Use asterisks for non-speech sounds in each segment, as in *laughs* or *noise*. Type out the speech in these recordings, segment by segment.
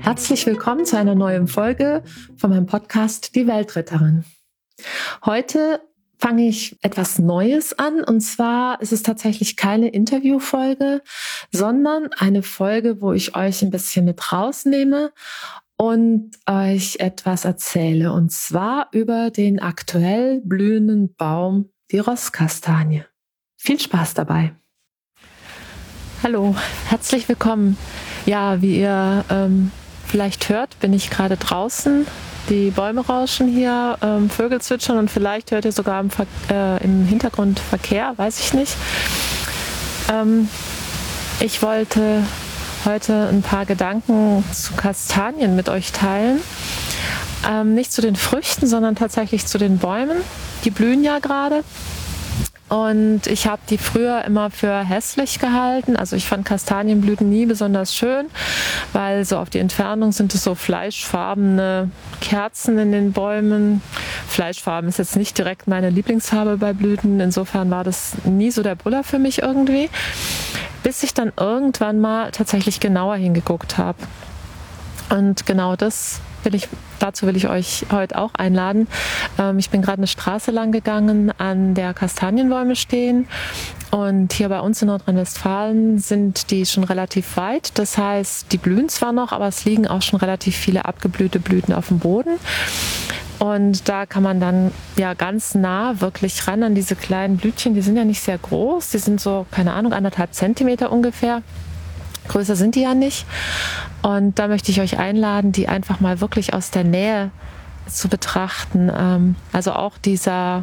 Herzlich willkommen zu einer neuen Folge von meinem Podcast Die Weltretterin. Heute fange ich etwas Neues an und zwar ist es tatsächlich keine Interviewfolge, sondern eine Folge, wo ich euch ein bisschen mit rausnehme und euch etwas erzähle und zwar über den aktuell blühenden Baum, die Rosskastanie. Viel Spaß dabei. Hallo, herzlich willkommen ja, wie ihr ähm, vielleicht hört, bin ich gerade draußen. Die Bäume rauschen hier, ähm, Vögel zwitschern und vielleicht hört ihr sogar im, Ver äh, im Hintergrund Verkehr, weiß ich nicht. Ähm, ich wollte heute ein paar Gedanken zu Kastanien mit euch teilen. Ähm, nicht zu den Früchten, sondern tatsächlich zu den Bäumen. Die blühen ja gerade. Und ich habe die früher immer für hässlich gehalten. Also ich fand Kastanienblüten nie besonders schön, weil so auf die Entfernung sind es so fleischfarbene Kerzen in den Bäumen. Fleischfarben ist jetzt nicht direkt meine Lieblingsfarbe bei Blüten. Insofern war das nie so der Brüller für mich irgendwie. Bis ich dann irgendwann mal tatsächlich genauer hingeguckt habe. Und genau das will ich, dazu will ich euch heute auch einladen. Ähm, ich bin gerade eine Straße lang gegangen, an der Kastanienbäume stehen. Und hier bei uns in Nordrhein-Westfalen sind die schon relativ weit. Das heißt, die blühen zwar noch, aber es liegen auch schon relativ viele abgeblühte Blüten auf dem Boden. Und da kann man dann ja ganz nah wirklich ran an diese kleinen Blütchen. Die sind ja nicht sehr groß. Die sind so, keine Ahnung, anderthalb Zentimeter ungefähr. Größer sind die ja nicht. Und da möchte ich euch einladen, die einfach mal wirklich aus der Nähe zu betrachten. Ähm, also auch dieser,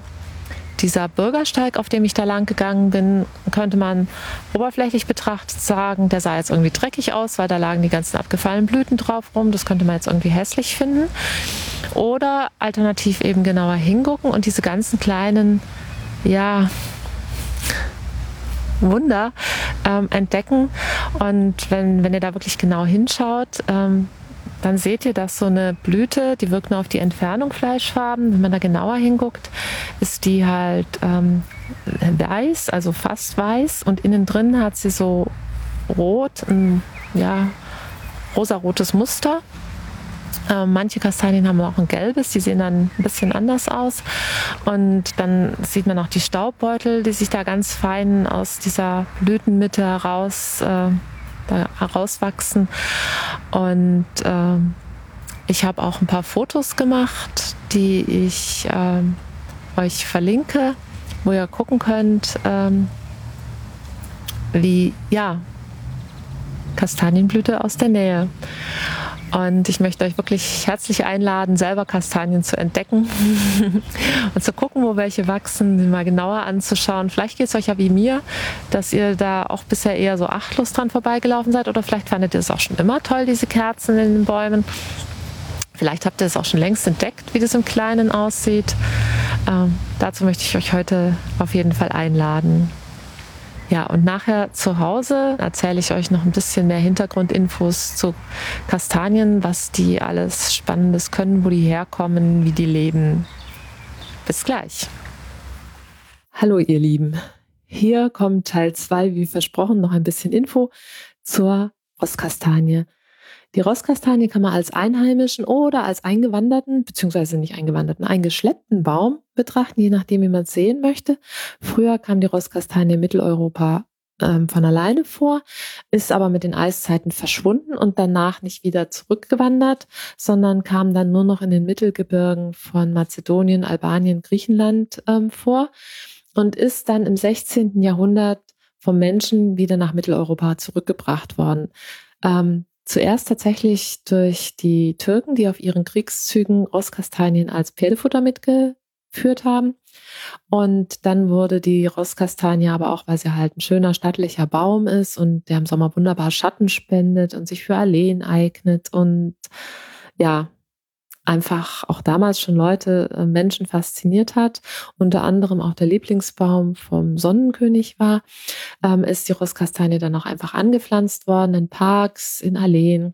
dieser Bürgersteig, auf dem ich da lang gegangen bin, könnte man oberflächlich betrachtet sagen, der sah jetzt irgendwie dreckig aus, weil da lagen die ganzen abgefallenen Blüten drauf rum. Das könnte man jetzt irgendwie hässlich finden. Oder alternativ eben genauer hingucken und diese ganzen kleinen, ja, Wunder ähm, entdecken. Und wenn, wenn ihr da wirklich genau hinschaut, ähm, dann seht ihr, dass so eine Blüte, die wirkt nur auf die Entfernung fleischfarben. Wenn man da genauer hinguckt, ist die halt ähm, weiß, also fast weiß. Und innen drin hat sie so rot, ein ja, rosarotes Muster. Äh, manche Kastanien haben auch ein gelbes, die sehen dann ein bisschen anders aus. Und dann sieht man auch die Staubbeutel, die sich da ganz fein aus dieser Blütenmitte heraus, äh, herauswachsen. Und äh, ich habe auch ein paar Fotos gemacht, die ich ähm, euch verlinke, wo ihr gucken könnt, ähm, wie ja Kastanienblüte aus der Nähe. Und ich möchte euch wirklich herzlich einladen, selber Kastanien zu entdecken *laughs* und zu gucken, wo welche wachsen, sie mal genauer anzuschauen. Vielleicht geht es euch ja wie mir, dass ihr da auch bisher eher so achtlos dran vorbeigelaufen seid oder vielleicht fandet ihr es auch schon immer toll, diese Kerzen in den Bäumen. Vielleicht habt ihr es auch schon längst entdeckt, wie das im Kleinen aussieht. Ähm, dazu möchte ich euch heute auf jeden Fall einladen. Ja, und nachher zu Hause erzähle ich euch noch ein bisschen mehr Hintergrundinfos zu Kastanien, was die alles Spannendes können, wo die herkommen, wie die leben. Bis gleich. Hallo ihr Lieben. Hier kommt Teil 2, wie versprochen, noch ein bisschen Info zur Rosskastanie. Die Rosskastanie kann man als einheimischen oder als eingewanderten, beziehungsweise nicht eingewanderten, eingeschleppten Baum betrachten, je nachdem, wie man es sehen möchte. Früher kam die Rosskastanie in Mitteleuropa ähm, von alleine vor, ist aber mit den Eiszeiten verschwunden und danach nicht wieder zurückgewandert, sondern kam dann nur noch in den Mittelgebirgen von Mazedonien, Albanien, Griechenland ähm, vor und ist dann im 16. Jahrhundert vom Menschen wieder nach Mitteleuropa zurückgebracht worden. Ähm, Zuerst tatsächlich durch die Türken, die auf ihren Kriegszügen Rosskastanien als Pferdefutter mitgeführt haben. Und dann wurde die Rosskastanie aber auch, weil sie halt ein schöner stattlicher Baum ist und der im Sommer wunderbar Schatten spendet und sich für Alleen eignet und ja, einfach auch damals schon Leute, äh, Menschen fasziniert hat, unter anderem auch der Lieblingsbaum vom Sonnenkönig war, ähm, ist die Rosskastanie dann auch einfach angepflanzt worden in Parks, in Alleen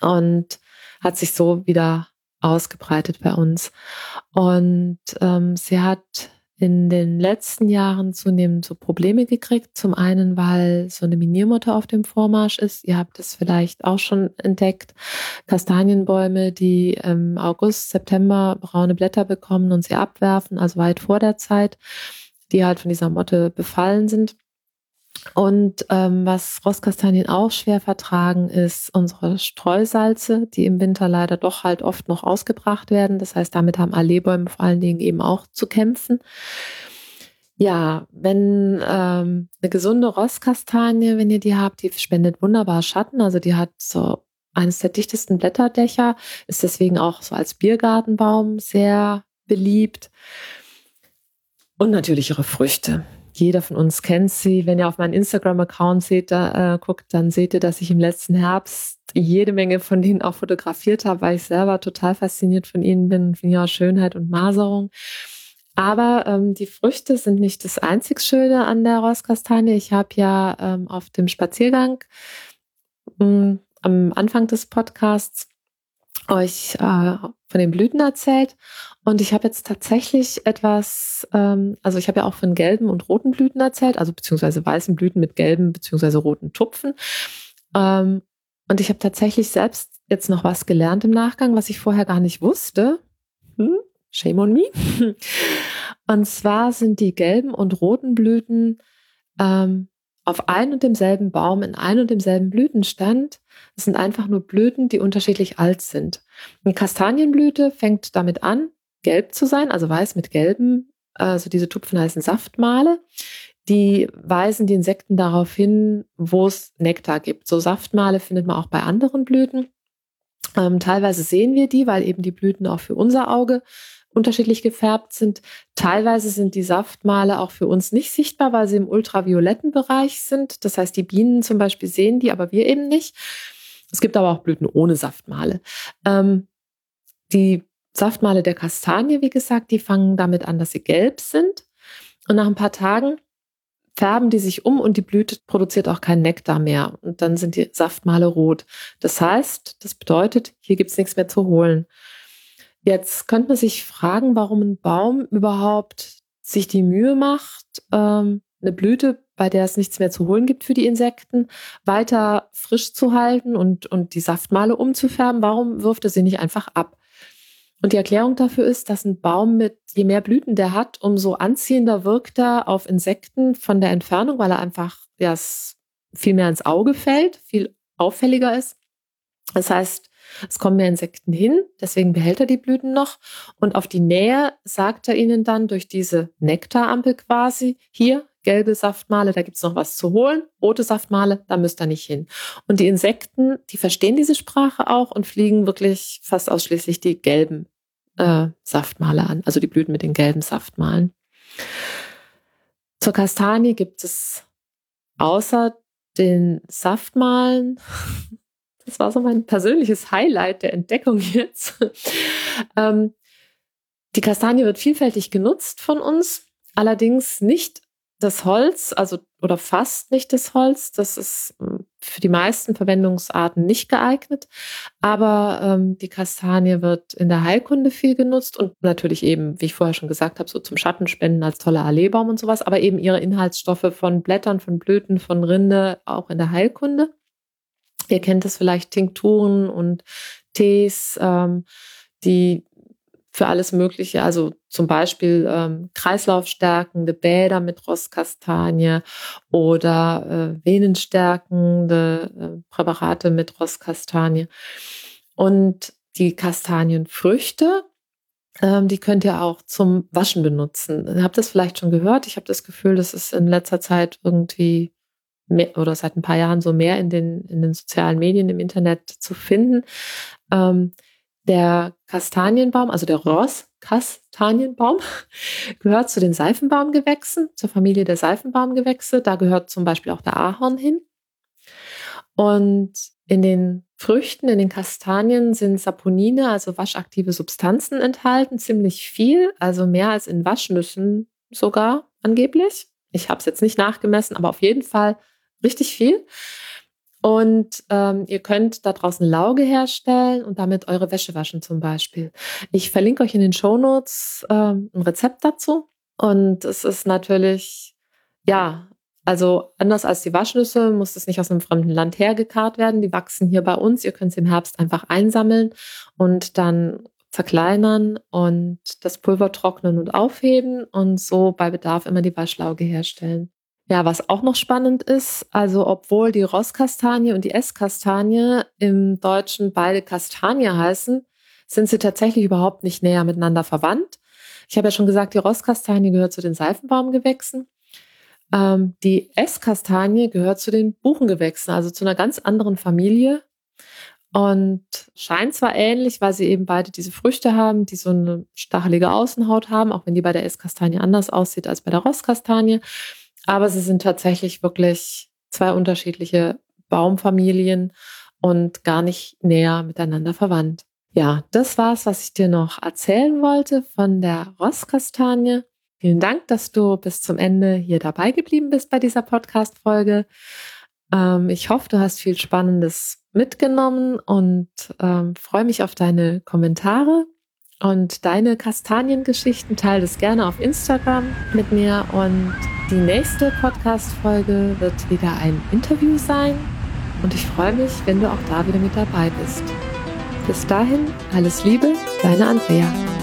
und hat sich so wieder ausgebreitet bei uns. Und ähm, sie hat in den letzten Jahren zunehmend so Probleme gekriegt. Zum einen, weil so eine Miniermotte auf dem Vormarsch ist. Ihr habt es vielleicht auch schon entdeckt. Kastanienbäume, die im August, September braune Blätter bekommen und sie abwerfen, also weit vor der Zeit, die halt von dieser Motte befallen sind. Und ähm, was Rostkastanien auch schwer vertragen, ist unsere Streusalze, die im Winter leider doch halt oft noch ausgebracht werden. Das heißt, damit haben Alleebäume vor allen Dingen eben auch zu kämpfen. Ja, wenn ähm, eine gesunde Rostkastanie, wenn ihr die habt, die spendet wunderbar Schatten. Also die hat so eines der dichtesten Blätterdächer, ist deswegen auch so als Biergartenbaum sehr beliebt. Und natürlich ihre Früchte. Jeder von uns kennt sie. Wenn ihr auf meinen Instagram-Account seht, da, äh, guckt, dann seht ihr, dass ich im letzten Herbst jede Menge von denen auch fotografiert habe, weil ich selber total fasziniert von ihnen bin, von ihrer Schönheit und Maserung. Aber ähm, die Früchte sind nicht das einzig Schöne an der Rosskastanie. Ich habe ja ähm, auf dem Spaziergang mh, mm, am Anfang des Podcasts euch äh, von den Blüten erzählt. Und ich habe jetzt tatsächlich etwas, ähm, also ich habe ja auch von gelben und roten Blüten erzählt, also beziehungsweise weißen Blüten mit gelben beziehungsweise roten Tupfen. Ähm, und ich habe tatsächlich selbst jetzt noch was gelernt im Nachgang, was ich vorher gar nicht wusste. Hm? Shame on me. *laughs* Und zwar sind die gelben und roten Blüten ähm, auf ein und demselben Baum in ein und demselben Blütenstand. Es sind einfach nur Blüten, die unterschiedlich alt sind. Eine Kastanienblüte fängt damit an, gelb zu sein, also weiß mit gelben, also diese Tupfen heißen Saftmale. Die weisen die Insekten darauf hin, wo es Nektar gibt. So Saftmale findet man auch bei anderen Blüten. Ähm, teilweise sehen wir die, weil eben die Blüten auch für unser Auge unterschiedlich gefärbt sind. Teilweise sind die Saftmale auch für uns nicht sichtbar, weil sie im ultravioletten Bereich sind. Das heißt, die Bienen zum Beispiel sehen die, aber wir eben nicht. Es gibt aber auch Blüten ohne Saftmale. Ähm, die Saftmale der Kastanie, wie gesagt, die fangen damit an, dass sie gelb sind. Und nach ein paar Tagen färben die sich um und die Blüte produziert auch keinen Nektar mehr. Und dann sind die Saftmale rot. Das heißt, das bedeutet, hier gibt es nichts mehr zu holen. Jetzt könnte man sich fragen, warum ein Baum überhaupt sich die Mühe macht, ähm, eine Blüte, bei der es nichts mehr zu holen gibt für die Insekten, weiter frisch zu halten und, und die Saftmale umzufärben. Warum wirft er sie nicht einfach ab? Und die Erklärung dafür ist, dass ein Baum mit, je mehr Blüten der hat, umso anziehender wirkt er auf Insekten von der Entfernung, weil er einfach ja, viel mehr ins Auge fällt, viel auffälliger ist. Das heißt, es kommen mehr Insekten hin, deswegen behält er die Blüten noch. Und auf die Nähe sagt er ihnen dann durch diese Nektarampel quasi, hier, gelbe Saftmale, da gibt es noch was zu holen, rote Saftmale, da müsst ihr nicht hin. Und die Insekten, die verstehen diese Sprache auch und fliegen wirklich fast ausschließlich die gelben äh, Saftmale an, also die Blüten mit den gelben Saftmalen. Zur Kastanie gibt es außer den Saftmalen das war so mein persönliches Highlight der Entdeckung jetzt. *laughs* ähm, die Kastanie wird vielfältig genutzt von uns, allerdings nicht das Holz, also oder fast nicht das Holz. Das ist hm, für die meisten Verwendungsarten nicht geeignet. Aber ähm, die Kastanie wird in der Heilkunde viel genutzt und natürlich eben, wie ich vorher schon gesagt habe, so zum Schattenspenden als toller Alleebaum und sowas, aber eben ihre Inhaltsstoffe von Blättern, von Blüten, von Rinde auch in der Heilkunde. Ihr kennt es vielleicht Tinkturen und Tees, ähm, die für alles Mögliche, also zum Beispiel ähm, kreislaufstärkende Bäder mit Rosskastanie oder äh, venenstärkende äh, Präparate mit Rosskastanie. Und die Kastanienfrüchte, ähm, die könnt ihr auch zum Waschen benutzen. Ihr habt das vielleicht schon gehört. Ich habe das Gefühl, das ist in letzter Zeit irgendwie mehr, oder seit ein paar Jahren so mehr in den, in den sozialen Medien, im Internet zu finden. Ähm, der Kastanienbaum, also der Ross-Kastanienbaum, *laughs* gehört zu den Seifenbaumgewächsen, zur Familie der Seifenbaumgewächse. Da gehört zum Beispiel auch der Ahorn hin. Und in den Früchten, in den Kastanien sind Saponine, also waschaktive Substanzen enthalten, ziemlich viel, also mehr als in Waschnüssen sogar angeblich. Ich habe es jetzt nicht nachgemessen, aber auf jeden Fall richtig viel. Und ähm, ihr könnt da draußen Lauge herstellen und damit eure Wäsche waschen zum Beispiel. Ich verlinke euch in den Show Notes ähm, ein Rezept dazu. Und es ist natürlich, ja, also anders als die Waschnüsse muss es nicht aus einem fremden Land hergekarrt werden. Die wachsen hier bei uns. Ihr könnt sie im Herbst einfach einsammeln und dann zerkleinern und das Pulver trocknen und aufheben und so bei Bedarf immer die Waschlauge herstellen. Ja, was auch noch spannend ist, also obwohl die Rosskastanie und die Esskastanie im Deutschen beide Kastanie heißen, sind sie tatsächlich überhaupt nicht näher miteinander verwandt. Ich habe ja schon gesagt, die Rosskastanie gehört zu den Seifenbaumgewächsen. Ähm, die Esskastanie gehört zu den Buchengewächsen, also zu einer ganz anderen Familie. Und scheint zwar ähnlich, weil sie eben beide diese Früchte haben, die so eine stachelige Außenhaut haben, auch wenn die bei der Esskastanie anders aussieht als bei der Rosskastanie. Aber sie sind tatsächlich wirklich zwei unterschiedliche Baumfamilien und gar nicht näher miteinander verwandt. Ja, das war's, was ich dir noch erzählen wollte von der Rosskastanie. Vielen Dank, dass du bis zum Ende hier dabei geblieben bist bei dieser Podcast-Folge. Ähm, ich hoffe, du hast viel Spannendes mitgenommen und ähm, freue mich auf deine Kommentare und deine Kastaniengeschichten. Teile das gerne auf Instagram mit mir und die nächste Podcast-Folge wird wieder ein Interview sein und ich freue mich, wenn du auch da wieder mit dabei bist. Bis dahin, alles Liebe, deine Andrea.